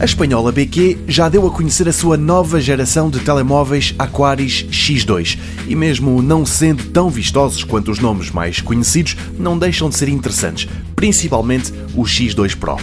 A espanhola BQ já deu a conhecer a sua nova geração de telemóveis Aquaris X2 e, mesmo não sendo tão vistosos quanto os nomes mais conhecidos, não deixam de ser interessantes, principalmente o X2 Pro.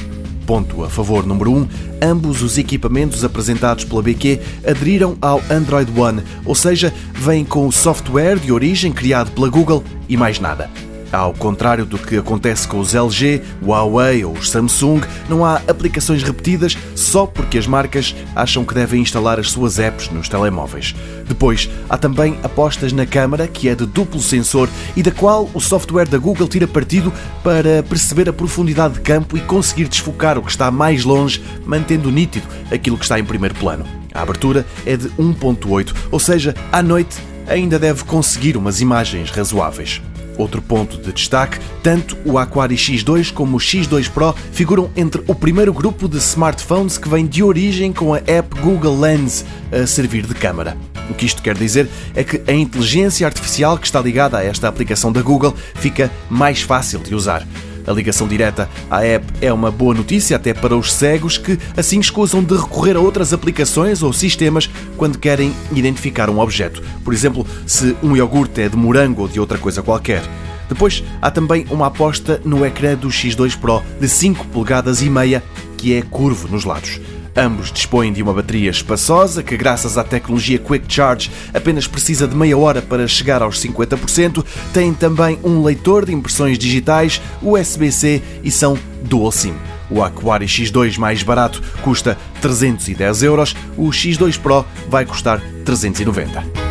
Ponto a favor número 1, um, ambos os equipamentos apresentados pela BQ aderiram ao Android One, ou seja, vêm com o software de origem criado pela Google e mais nada. Ao contrário do que acontece com os LG, Huawei ou os Samsung, não há aplicações repetidas só porque as marcas acham que devem instalar as suas apps nos telemóveis. Depois, há também apostas na câmara, que é de duplo sensor e da qual o software da Google tira partido para perceber a profundidade de campo e conseguir desfocar o que está mais longe, mantendo nítido aquilo que está em primeiro plano. A abertura é de 1.8, ou seja, à noite ainda deve conseguir umas imagens razoáveis. Outro ponto de destaque, tanto o Aquari X2 como o X2 Pro figuram entre o primeiro grupo de smartphones que vem de origem com a app Google Lens a servir de câmara. O que isto quer dizer é que a inteligência artificial que está ligada a esta aplicação da Google fica mais fácil de usar. A ligação direta à app é uma boa notícia até para os cegos que assim escusam de recorrer a outras aplicações ou sistemas quando querem identificar um objeto. Por exemplo, se um iogurte é de morango ou de outra coisa qualquer. Depois há também uma aposta no ecrã do X2 Pro de 5 polegadas e meia que é curvo nos lados. Ambos dispõem de uma bateria espaçosa que, graças à tecnologia Quick Charge, apenas precisa de meia hora para chegar aos 50%. Têm também um leitor de impressões digitais USB-C e são Dual SIM. O Aquari X2 mais barato custa 310 euros, o X2 Pro vai custar 390.